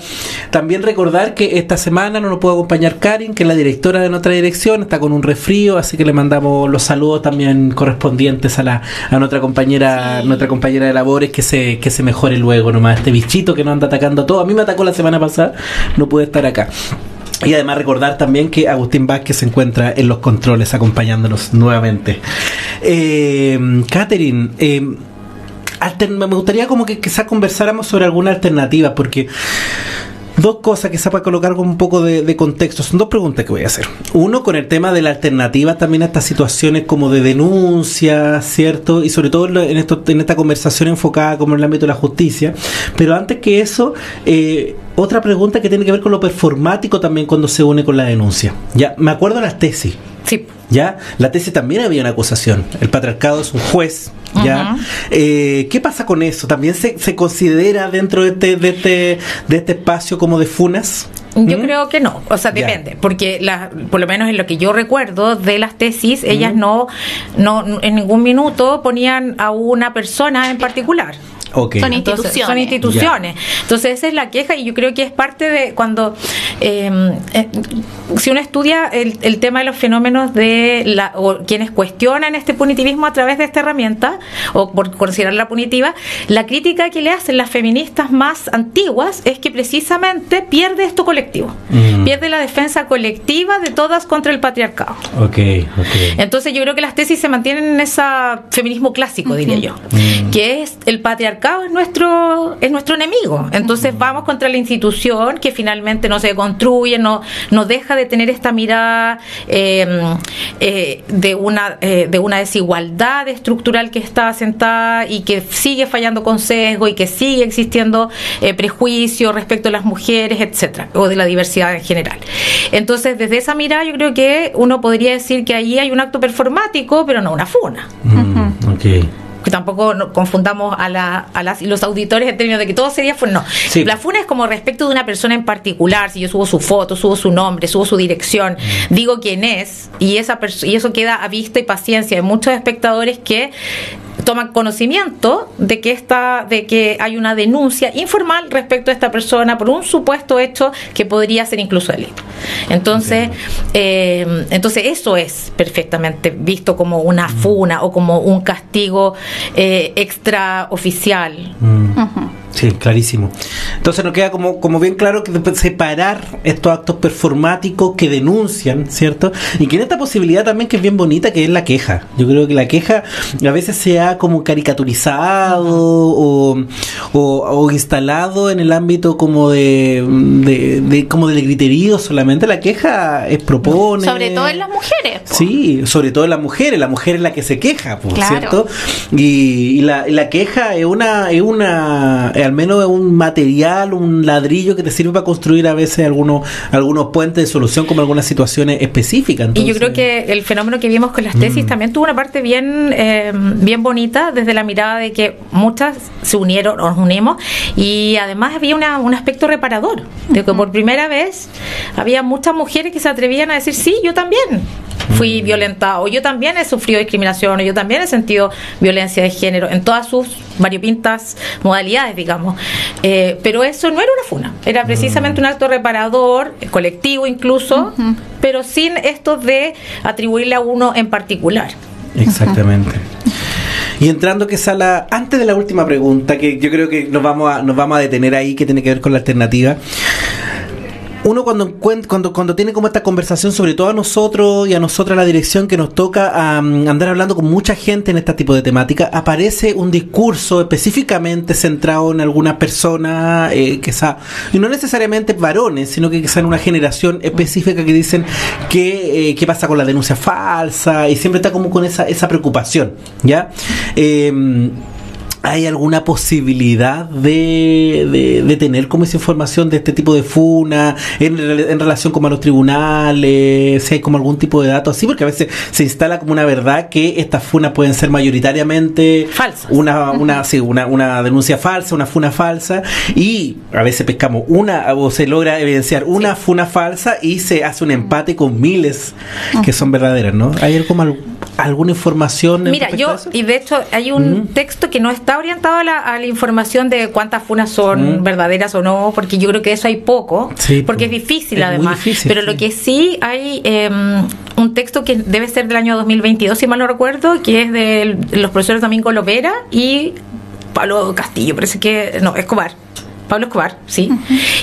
También recordar que esta semana no nos puede acompañar Karin, que es la directora de nuestra dirección, está con un resfrío, así que le mandamos los saludos también correspondientes a la, a nuestra compañera, nuestra compañera de labores, que se, que se mejore luego nomás, este bichito que nos anda atacando todo. A mí me atacó la semana pasada, no pude estar acá. Y además recordar también que Agustín Vázquez se encuentra en los controles acompañándonos nuevamente. Eh, Catherine, eh, me gustaría como que quizás conversáramos sobre alguna alternativa, porque dos cosas que para colocar con un poco de, contexto. Son dos preguntas que voy a hacer. Uno, con el tema de la alternativa también a estas situaciones como de denuncia, ¿cierto? Y sobre todo en, en esta conversación enfocada como en el ámbito de la justicia. Pero antes que eso, eh, otra pregunta que tiene que ver con lo performático también cuando se une con la denuncia. Ya, me acuerdo de las tesis. Sí. ¿Ya? La tesis también había una acusación. El patriarcado es un juez. ¿Ya? Eh, ¿Qué pasa con eso? ¿También se, se considera dentro de este, de, este, de este espacio como de funas? Yo ¿Mm? creo que no, o sea, depende, porque la, por lo menos en lo que yo recuerdo de las tesis, ellas no, no en ningún minuto ponían a una persona en particular. Son Entonces, Instituciones. son instituciones. Entonces esa es la queja y yo creo que es parte de cuando, eh, eh, si uno estudia el, el tema de los fenómenos de la, o quienes cuestionan este punitivismo a través de esta herramienta, o por considerarla punitiva, la crítica que le hacen las feministas más antiguas es que precisamente pierde esto colectivo, Mm. pierde la defensa colectiva de todas contra el patriarcado. Ok, ok. Entonces yo creo que las tesis se mantienen en ese feminismo clásico, diría yo, Mm. que es el patriarcado es nuestro es nuestro enemigo. Entonces vamos contra la institución que finalmente no se construye, no no deja de tener esta mirada eh, eh, de una eh, de una desigualdad estructural que está asentada y que sigue fallando con sesgo y que sigue existiendo eh, prejuicio respecto a las mujeres, etcétera, o de la diversidad en general. Entonces, desde esa mirada, yo creo que uno podría decir que ahí hay un acto performático, pero no una funa. Mm. Que tampoco confundamos a, la- a las los auditores en términos de que todo sería funa. No. Sí. La funa es como respecto de una persona en particular. Si yo subo su foto, subo su nombre, subo su dirección, digo quién es, y, esa y eso queda a vista y paciencia de muchos espectadores que toman conocimiento de que esta, de que hay una denuncia informal respecto a esta persona por un supuesto hecho que podría ser incluso delito. Entonces, eh, entonces eso es perfectamente visto como una funa o como un castigo eh, extraoficial. Mm. Sí, clarísimo. Entonces nos queda como, como bien claro que separar estos actos performáticos que denuncian, ¿cierto? Y que en esta posibilidad también que es bien bonita, que es la queja. Yo creo que la queja a veces se ha como caricaturizado o, o, o instalado en el ámbito como de, de, de- como del griterío solamente. La queja es propone. Sobre todo en las mujeres. po. Sí, sobre todo en las mujeres, la mujer es la que se queja, por Claro. cierto. Y, y la, y la queja es una, es una, es al menos es un material, un ladrillo que te sirve para construir a veces algunos, algunos puentes de solución como algunas situaciones específicas. Y yo creo que el fenómeno que vimos con las tesis Mm. también tuvo una parte bien, eh, bien bonita desde la mirada de que muchas se unieron, nos unimos, y además había una- un aspecto reparador, de que por primera vez había muchas mujeres que se atrevían a decir, sí, yo también fui violentada, o yo también he sufrido discriminación, o yo también he sentido violencia de género, en todas sus variopintas modalidades, digamos. Eh, pero eso no era una funa, era precisamente un acto reparador, colectivo incluso, pero sin esto de atribuirle a uno en particular. Exactamente. Y entrando que sala, antes de la última pregunta, que yo creo que nos vamos a, nos vamos a detener ahí, que tiene que ver con la alternativa uno cuando, cuando, cuando tiene como esta conversación, sobre todo a nosotros y a nosotras la dirección que nos toca andar hablando con mucha gente en este tipo de temática, aparece un discurso específicamente centrado en alguna persona, eh, que y no necesariamente varones, sino que en una generación específica que dicen que eh, qué pasa con la denuncia falsa y siempre está como con esa, esa preocupación, ¿ya? Eh, ¿Hay alguna posibilidad de, de, tener como esa información de este tipo de funa en, en, relación como a los tribunales? Si hay como algún tipo de dato así, porque a veces se instala como una verdad que estas funas pueden ser mayoritariamente falsas. Una, una, sí, una, una denuncia falsa, una funa falsa, y a veces pescamos una, o se logra evidenciar una funa falsa y se hace un empate con miles que son verdaderas, ¿no? ¿Hay como alguna información? Mira, yo, y de hecho hay un texto que no está orientado a la, información de cuántas funas son mm. verdaderas o no, porque yo creo que eso hay poco, porque es difícil además. pero lo que sí hay em, un texto que debe ser del año 2022, si mal no recuerdo, que es de los profesores Domingo Lovera y Pablo Castillo, parece que, no, Escobar Pablo Escobar, sí,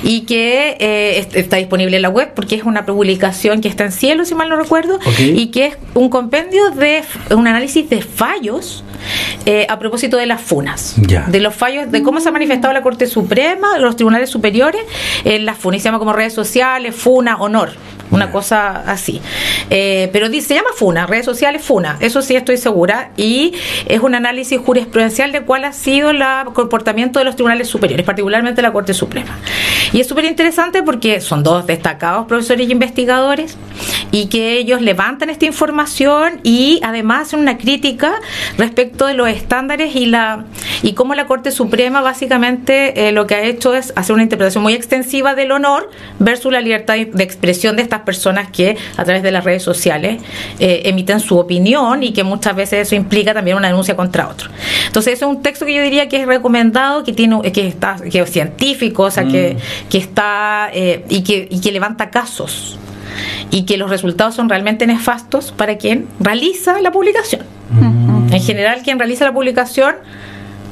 y que eh, está disponible en la web porque es una publicación que está en cielo, si mal no recuerdo, y que es un compendio de un análisis de fallos eh, a propósito de las funas, de los fallos, de cómo se ha manifestado la Corte Suprema, los tribunales superiores en las funas, se llama como redes sociales, funa, honor una cosa así. Eh, pero dice, se llama FUNA, redes sociales FUNA, eso sí estoy segura, y es un análisis jurisprudencial de cuál ha sido el comportamiento de los tribunales superiores, particularmente la Corte Suprema. Y es súper interesante porque son dos destacados profesores y investigadores y que ellos levantan esta información y además hacen una crítica respecto de los estándares y la y cómo la Corte Suprema básicamente eh, lo que ha hecho es hacer una interpretación muy extensiva del honor versus la libertad de expresión de estas personas que a través de las redes sociales eh, emiten su opinión y que muchas veces eso implica también una denuncia contra otro. Entonces, eso es un texto que yo diría que es recomendado, que tiene que está que es científico, o sea, que, mm. que está eh, y, que, y que levanta casos y que los resultados son realmente nefastos para quien realiza la publicación. Mm. En general, quien realiza la publicación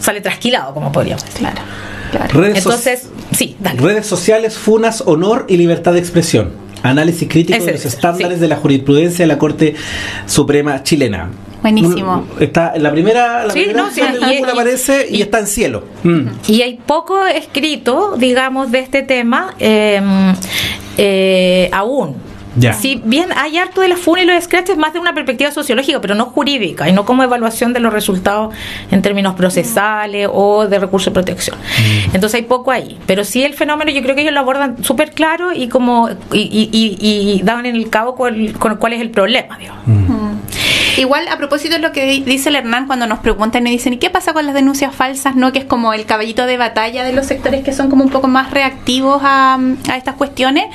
sale trasquilado, como podríamos decir. Claro. Claro. Entonces, sí, dale. Redes sociales, funas, honor y libertad de expresión. Análisis crítico de los estándares de la jurisprudencia de la Corte Suprema chilena. Buenísimo. Está en la primera, la primera y, aparece y, está en cielo. Mm. Y hay poco escrito, digamos, de este tema em, eh, aún. Si bien hay harto de la FUN y los scratches más de una perspectiva sociológica, pero no jurídica y no como evaluación de los resultados en términos procesales o de recursos de protección. Mm. Entonces hay poco ahí. Pero sí el fenómeno yo creo que ellos lo abordan súper claro y como y, y, dan en el cabo con, cuál es el problema. Mm. Igual, a propósito de lo que dice el Hernán cuando nos preguntan y dicen, ¿y qué pasa con las denuncias falsas? no Que es como el caballito de batalla de los sectores que son como un poco más reactivos a, a estas cuestiones.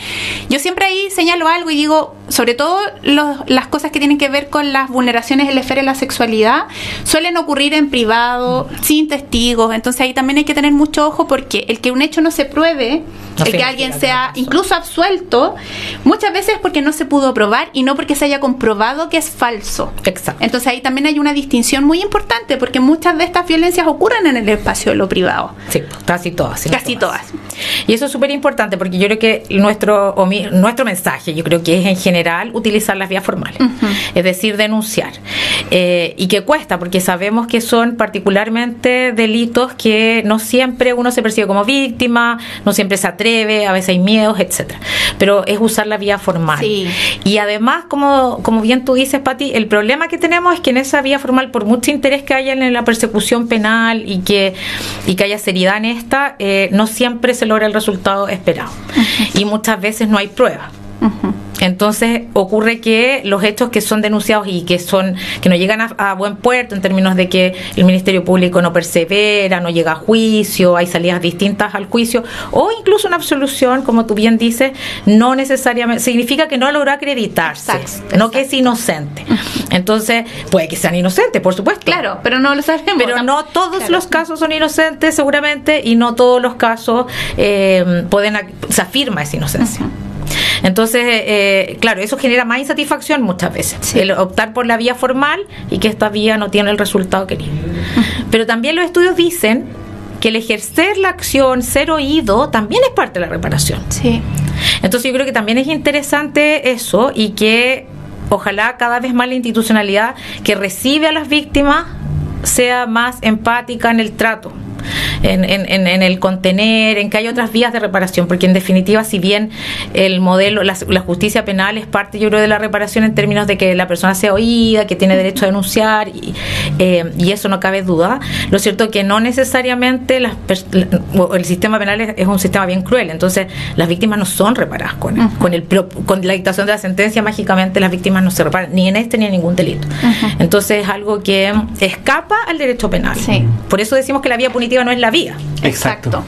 Yo siempre ahí señalo algo y digo, sobre todo las cosas que tienen que ver con las vulneraciones en la esfera de la sexualidad, suelen ocurrir en privado, sin testigos. Entonces ahí también hay que tener mucho ojo porque el que un hecho no se pruebe, el que alguien sea incluso absuelto, muchas veces es porque no se pudo probar y no porque se haya comprobado que es falso. Exacto. Entonces ahí también hay una distinción muy importante porque muchas de estas violencias ocurren en el espacio de lo privado. Sí, casi todas. casi todas. Y eso es súper importante porque yo creo que nuestro, nuestro mensaje, yo creo que es en general utilizar las vías formales, es decir, denunciar. Eh, y que cuesta porque sabemos que son particularmente delitos que no siempre uno se percibe como víctima, no siempre se atreve, a veces hay miedos, etcétera. Pero es usar la vía formal. Y además, como, como bien tú dices, Pati, el problema que tenemos es que en esa vía formal, por mucho interés que haya en la persecución penal y que, y que haya seriedad en esta, eh, no siempre se logra el resultado esperado. Y muchas veces no hay prueba. Entonces ocurre que los hechos que son denunciados y que son que no llegan a, buen puerto en términos de que el Ministerio Público no persevera, no llega a juicio, hay salidas distintas al juicio o incluso una absolución, como tú bien dices, no necesariamente significa que no logró acreditarse, no que es inocente. Entonces puede que sean inocentes, por supuesto. Claro, pero no lo sabemos. Pero no todos los casos son inocentes, seguramente, y no todos los casos eh, pueden se afirma esa inocencia. Entonces, eh, claro, eso genera más insatisfacción muchas veces. El optar por la vía formal y que esta vía no tiene el resultado querido. Pero también los estudios dicen que el ejercer la acción, ser oído, también es parte de la reparación. Sí. Entonces yo creo que también es interesante eso y que ojalá cada vez más la institucionalidad que recibe a las víctimas sea más empática en el trato en, en, en, el contener, en que hay otras vías de reparación, porque en definitiva, si bien el modelo, la, justicia penal es parte, yo creo, de la reparación en términos de que la persona sea oída, que tiene derecho a denunciar, y, eh, y eso no cabe duda, lo cierto es que no necesariamente las, el sistema penal es, un sistema bien cruel, entonces las víctimas no son reparadas con, con, el, con la dictación de la sentencia, mágicamente las víctimas no se reparan, ni en este ni en ningún delito. Entonces es algo que escapa al derecho penal. Por eso decimos que la vía punitiva no es la vía. Exacto.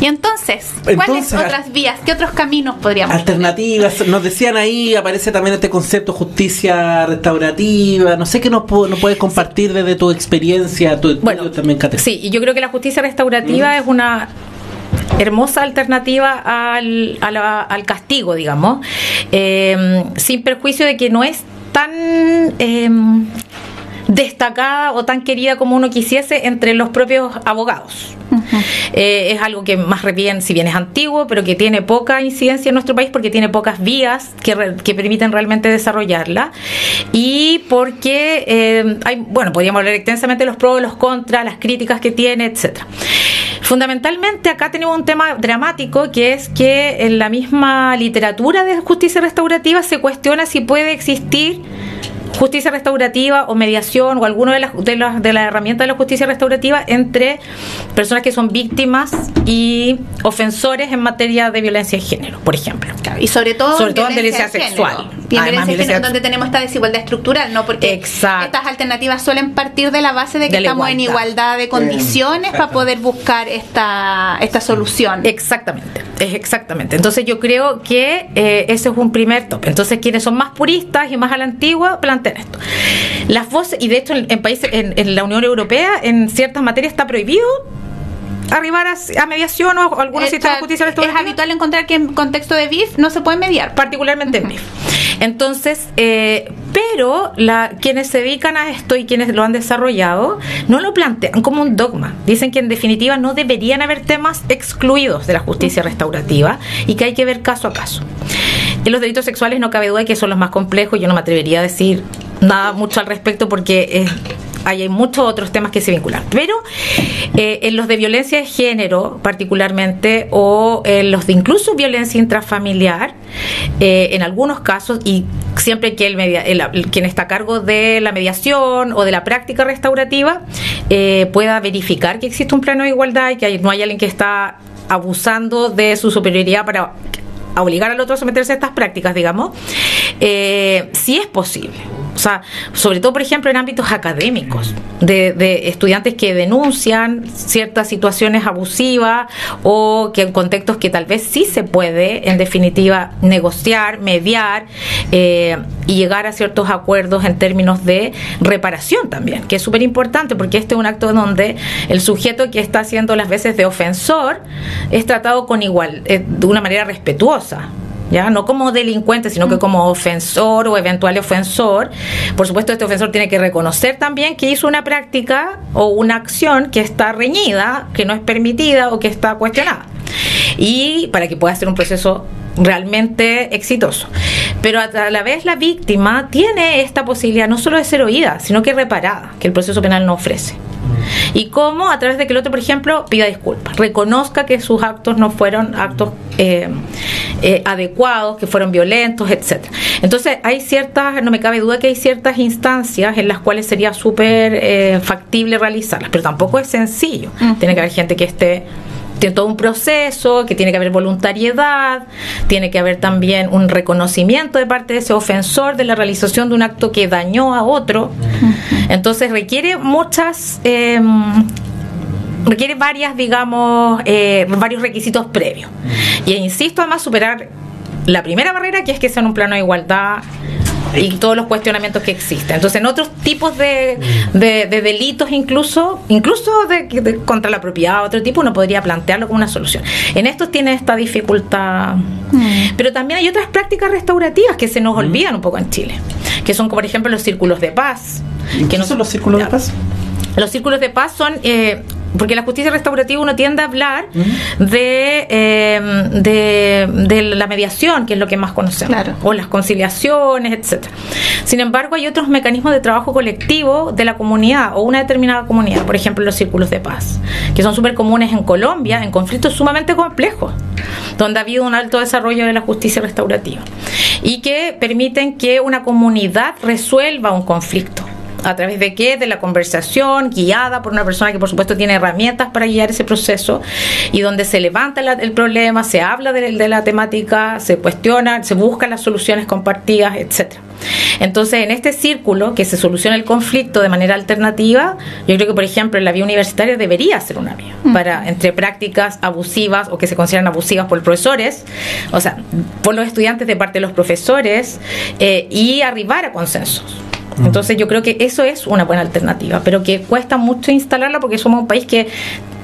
Y entonces, ¿cuáles otras vías? ¿Qué otros caminos podríamos Alternativas, nos decían ahí, aparece también este concepto justicia restaurativa, no sé qué nos, nos puedes compartir desde tu experiencia, tu bueno, también, Sí, y yo creo que la justicia restaurativa es una hermosa alternativa al, al, castigo, digamos, eh, sin perjuicio de que no es tan... Eh, destacada o tan querida como uno quisiese entre los propios abogados. Eh, es algo que más bien, si bien es antiguo, pero que tiene poca incidencia en nuestro país porque tiene pocas vías que, que permiten realmente desarrollarla y porque eh, hay, bueno, podríamos hablar extensamente de los pros, los contras, las críticas que tiene, etcétera. Fundamentalmente acá tenemos un tema dramático que es que en la misma literatura de justicia restaurativa se cuestiona si puede existir justicia restaurativa o mediación o alguna de las, de las, de herramientas de la justicia restaurativa entre personas que son víctimas y ofensores en materia de violencia de género, por ejemplo. y sobre todo, sobre todo en violencia sexual. Y en violencia, de género donde tenemos esta desigualdad estructural, ¿no? Porque estas alternativas suelen partir de la base de que estamos en igualdad de condiciones para poder buscar esta, esta solución. Exactamente, es exactamente. Entonces yo creo que eh, ese es un primer top. Entonces quienes son más puristas y más a la antigua plantean esto. Las voces, y de hecho en, países, en, la Unión Europea, en ciertas materias está prohibido arribar a, mediación o algunos sistemas de justicia Es habitual encontrar que en contexto de BIF no se puede mediar. Particularmente en BIF. Entonces, eh, pero la, quienes se dedican a esto y quienes lo han desarrollado no lo plantean como un dogma. Dicen que en definitiva no deberían haber temas excluidos de la justicia restaurativa y que hay que ver caso a caso. En los delitos sexuales no cabe duda que son los más complejos. Yo no me atrevería a decir nada mucho al respecto porque hay muchos otros temas que se vinculan. Pero eh, en los de violencia de género, particularmente, o en los de incluso violencia intrafamiliar, eh, en algunos casos, y siempre que el, quien está a cargo de la mediación o de la práctica restaurativa eh, pueda verificar que existe un plano de igualdad y que no hay alguien que está abusando de su superioridad para obligar al otro a someterse a estas prácticas, digamos, eh, si es posible. Sea, sobre todo, por ejemplo, en ámbitos académicos, de, estudiantes que denuncian ciertas situaciones abusivas o que en contextos que tal vez sí se puede, en definitiva, negociar, mediar eh, y llegar a ciertos acuerdos en términos de reparación también, que es súper importante porque este es un acto donde el sujeto que está haciendo las veces de ofensor es tratado con igual, eh, de una manera respetuosa ya no como delincuente, sino que como ofensor o eventual ofensor. Por supuesto, este ofensor tiene que reconocer también que hizo una práctica o una acción que está reñida, que no es permitida o que está cuestionada. Y para que pueda ser un proceso realmente exitoso. Pero a la vez la víctima tiene esta posibilidad no solo de ser oída, sino que reparada, que el proceso penal no ofrece. Y cómo a través de que el otro, por ejemplo, pida disculpas, reconozca que sus actos no fueron actos eh, eh, adecuados, que fueron violentos, etcétera. Entonces hay ciertas, no me cabe duda que hay ciertas instancias en las cuales sería súper eh, factible realizarlas, pero tampoco es sencillo. Tiene que haber gente que esté tiene todo un proceso, que tiene que haber voluntariedad, tiene que haber también un reconocimiento de parte de ese ofensor de la realización de un acto que dañó a otro. Entonces requiere muchas... Em, requiere varias, digamos, eh, varios requisitos previos. Y insisto, además, superar la primera barrera, que es que sea en un plano de igualdad y todos los cuestionamientos que existen. Entonces, en otros tipos de, de- de delitos, incluso incluso de, de- contra la propiedad, otro tipo, uno podría plantearlo como una solución. En estos tiene esta dificultad. Pero también hay otras prácticas restaurativas que se nos olvidan un poco en Chile, que son, como por ejemplo, los círculos de paz. ¿Qué Que no son los círculos de paz? Los círculos de paz son, eh, porque la justicia restaurativa uno tiende a hablar de, eh, de, de la mediación, que es lo que más conocemos, Claro. o las conciliaciones, etcétera. Sin embargo, hay otros mecanismos de trabajo colectivo de la comunidad o una determinada comunidad, por ejemplo, los círculos de paz, que son súper comunes en Colombia, en conflictos sumamente complejos, donde ha habido un alto desarrollo de la justicia restaurativa y que permiten que una comunidad resuelva un conflicto. ¿A través de qué? De la conversación guiada por una persona que por supuesto tiene herramientas para guiar ese proceso y donde se levanta la- el problema, se habla de, de la temática, se cuestiona, se buscan las soluciones compartidas, etcétera. Entonces, en este círculo que se soluciona el conflicto de manera alternativa, yo creo que, por ejemplo, la vía universitaria debería ser una vía para entre prácticas abusivas o que se consideran abusivas por profesores, o sea, por los estudiantes de parte de los profesores eh, y arribar a consensos. Entonces yo creo que eso es una buena alternativa, pero que cuesta mucho instalarla porque somos un país que,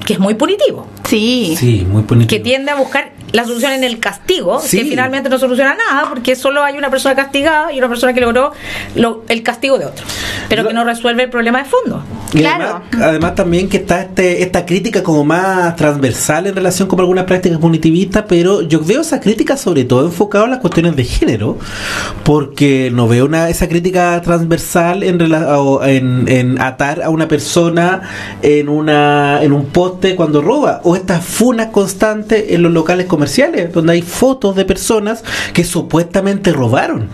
que es muy punitivo, Sí. Sí, muy bonito. que tiende a buscar la solución en el castigo, Sí. que finalmente no soluciona nada porque solo hay una persona castigada y una persona que logró lo- el castigo de otro, pero Lo- que no resuelve el problema de fondo. Y Claro. además, además también que está este, esta crítica como más transversal en relación con algunas prácticas punitivistas, pero yo veo esa crítica sobre todo enfocada en las cuestiones de género, porque no veo una esa crítica transversal en, en, en atar a una persona en una en un poste cuando roba, o estas funas constantes en los locales comerciales, donde hay fotos de personas que supuestamente robaron.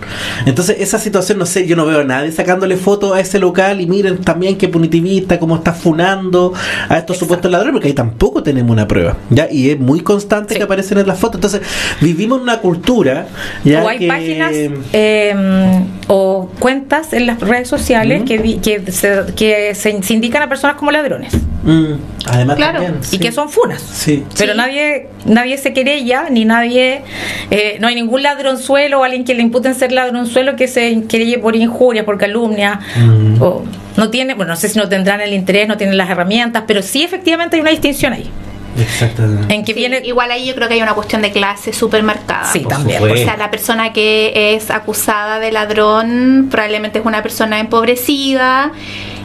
Entonces, esa situación, no sé, yo no veo a nadie sacándole fotos a ese local y miren también qué punitivista, cómo está funando a estos supuestos ladrones, porque ahí tampoco tenemos una prueba, ¿ya? Y es muy constante Sí. que aparecen en las fotos. Entonces, vivimos en una cultura, ¿ya? o hay que- páginas eh, o cuentas en las redes sociales que, que, se, que se, se indican a personas como ladrones Mm, además Claro. también, y que son funas. Sí. Pero nadie nadie se querella, ni nadie, eh, no hay ningún ladronzuelo o alguien que le imputen ser ladronzuelo que se querelle por injuria, por calumnia, Mm. o no tiene, bueno, no sé si no tendrán el interés, no tienen las herramientas, pero sí efectivamente hay una distinción ahí, Exactamente. en que Sí, viene, Igual ahí yo creo que hay una cuestión de clase súper marcada. sí, Por también, supuesto. O sea, la persona que es acusada de ladrón probablemente es una persona empobrecida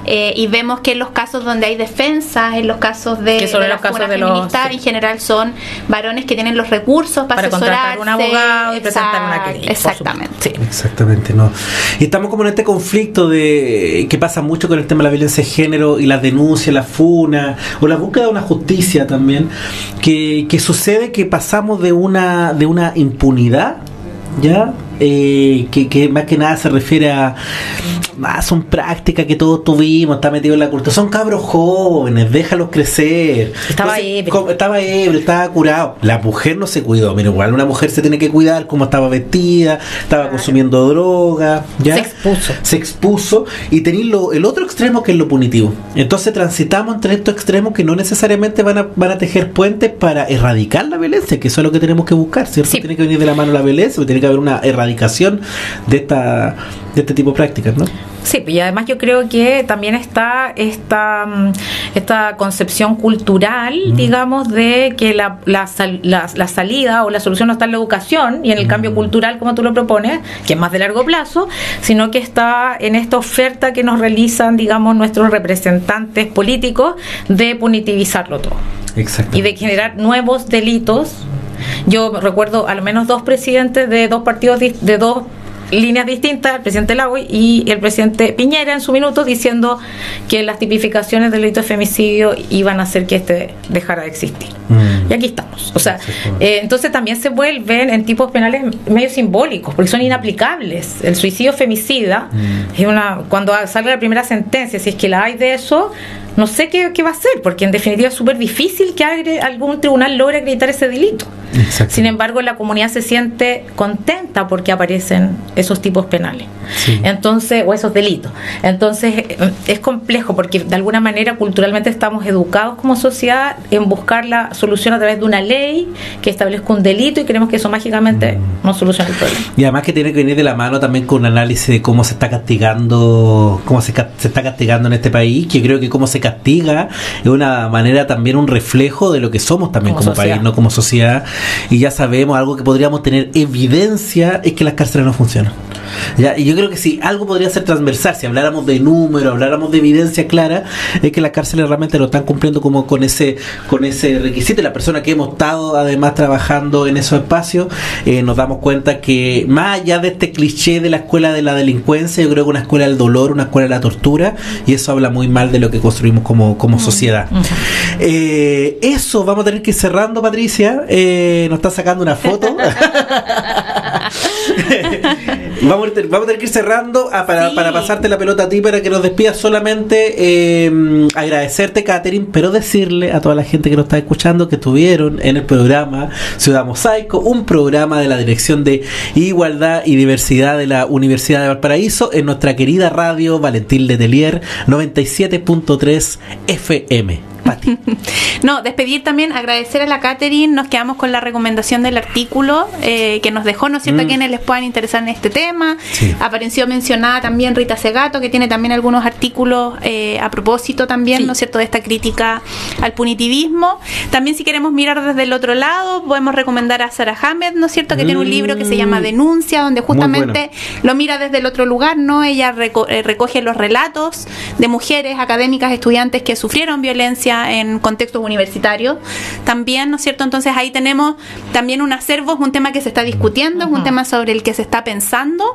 eh, y vemos que en los casos donde hay defensas, en los casos de, Que son de los la casos figura de los- sí. en general son varones que tienen los recursos para, para contratar un asesorarse. abogado y presentar una querella. Exactamente. Sí. Exactamente, no. Y estamos como en este conflicto de que pasa mucho con el tema de la violencia de género y las denuncias, la funa o la búsqueda de una justicia también, que, que sucede que pasamos de una de una impunidad, ya, Eh, que, que más que nada se refiere a ah, son prácticas que todos tuvimos, está metido en la cultura, son cabros jóvenes, déjalos crecer. Estaba ebrio. como- estaba ebrio, estaba curado. La mujer no se cuidó, mira, igual una mujer se tiene que cuidar cómo estaba vestida, estaba consumiendo droga, ¿ya? Se expuso. Se expuso y tenéis el otro extremo que es lo punitivo. Entonces transitamos entre estos extremos que no necesariamente van a, van a tejer puentes para erradicar la violencia, que eso es lo que tenemos que buscar, ¿cierto? Sí. Tiene que venir de la mano la violencia, tiene que haber una erradicación de esta de este tipo de prácticas, ¿no? Sí, y además yo creo que también está esta, mm, esta concepción cultural, digamos, de que la, la, sal- la- la salida o la solución no está en la educación y en el cambio cultural, como tú lo propones, que es más de largo plazo, sino que está en esta oferta que nos realizan, digamos, nuestros representantes políticos de punitivizarlo todo Exacto. y de generar nuevos delitos. Yo recuerdo al menos dos presidentes de dos partidos de dos líneas distintas, el presidente Lagui y el presidente Piñera en su minuto diciendo que las tipificaciones del delito de femicidio iban a hacer que este dejara de existir. Mm. Y aquí estamos. O sea, eh, entonces también se vuelven en tipos penales medio simbólicos, porque son inaplicables. El suicidio femicida Mm. es una cuando salga la primera sentencia, si es que la hay de eso, no sé qué, qué va a hacer, porque en definitiva es súper difícil que algún tribunal logre acreditar ese delito. Sin embargo, la comunidad se siente contenta porque aparecen esos tipos penales. Entonces, o esos delitos. Entonces, eh, es complejo porque de alguna manera culturalmente estamos educados como sociedad en buscar la solución a través de una ley que establezca un delito y creemos que eso mágicamente mm. no soluciona el problema. Y además que tiene que venir de la mano también con un análisis de cómo se está castigando, cómo se, se está castigando en este país, que creo que cómo se castiga es una manera también un reflejo de lo que somos también como, país, no como sociedad. Y ya sabemos, algo que podríamos tener evidencia es que las cárceles no funcionan. ¿Ya? Y yo creo que si algo podría ser transversal, si habláramos de números, habláramos de evidencia clara, es que las cárceles realmente lo están cumpliendo como con ese, con ese requisito. Y la persona que hemos estado además trabajando en esos espacios, eh, nos damos cuenta que más allá de este cliché de la escuela de la delincuencia, yo creo que una escuela del dolor, una escuela de la tortura, y eso habla muy mal de lo que construimos como, como sociedad. Eh, eso vamos a tener que ir cerrando, Patricia. Eh, nos está sacando una foto. vamos, a, tener que ir cerrando ah, para, pasarte la pelota a ti para que nos despidas solamente eh, agradecerte Catherine pero decirle a toda la gente que nos está escuchando que estuvieron en el programa Ciudad Mosaico un programa de la Dirección de Igualdad y Diversidad de la Universidad de Valparaíso en nuestra querida radio Valentín Letelier 97.3 FM no, despedir también, agradecer a la Catherine, nos quedamos con la recomendación del artículo eh, que nos dejó, ¿no es cierto?, a mm. quienes les puedan interesar en este tema. Apareció mencionada también Rita Segato, que tiene también algunos artículos eh, a propósito también, ¿no es cierto?, de esta crítica al punitivismo. También si queremos mirar desde el otro lado, podemos recomendar a Sarah Hamed, ¿no es cierto?, que tiene un libro que se llama mm. Denuncia, donde justamente lo mira desde el otro lugar, ¿no? Ella eh, recoge los relatos de mujeres académicas, estudiantes que sufrieron violencia en contextos universitarios también, ¿no es cierto? Entonces ahí tenemos también un acervo, es un tema que se está discutiendo, es un tema sobre el que se está pensando,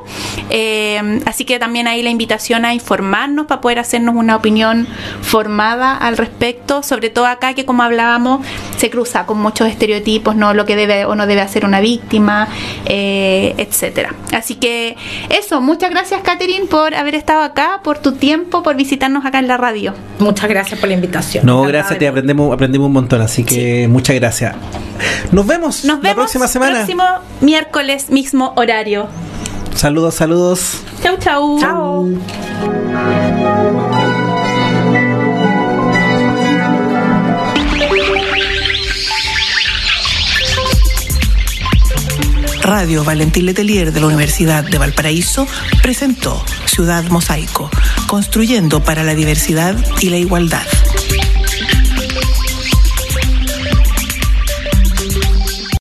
eh, así que también ahí la invitación a informarnos para poder hacernos una opinión formada al respecto, sobre todo acá que como hablábamos se cruza con muchos estereotipos, ¿no? Lo que debe o no debe hacer una víctima, eh, etcétera. Así que eso, muchas gracias Catherine por haber estado acá, por tu tiempo, por visitarnos acá en la radio. Muchas gracias por la invitación. No, gracias, te aprendemos, aprendimos un montón, así que muchas gracias. Nos vemos, Nos vemos la próxima semana. Próximo miércoles, mismo horario. Saludos, saludos. Chau, chau. Chau. Radio Valentín Letelier de la Universidad de Valparaíso presentó Ciudad Mosaico, construyendo para la diversidad y la igualdad.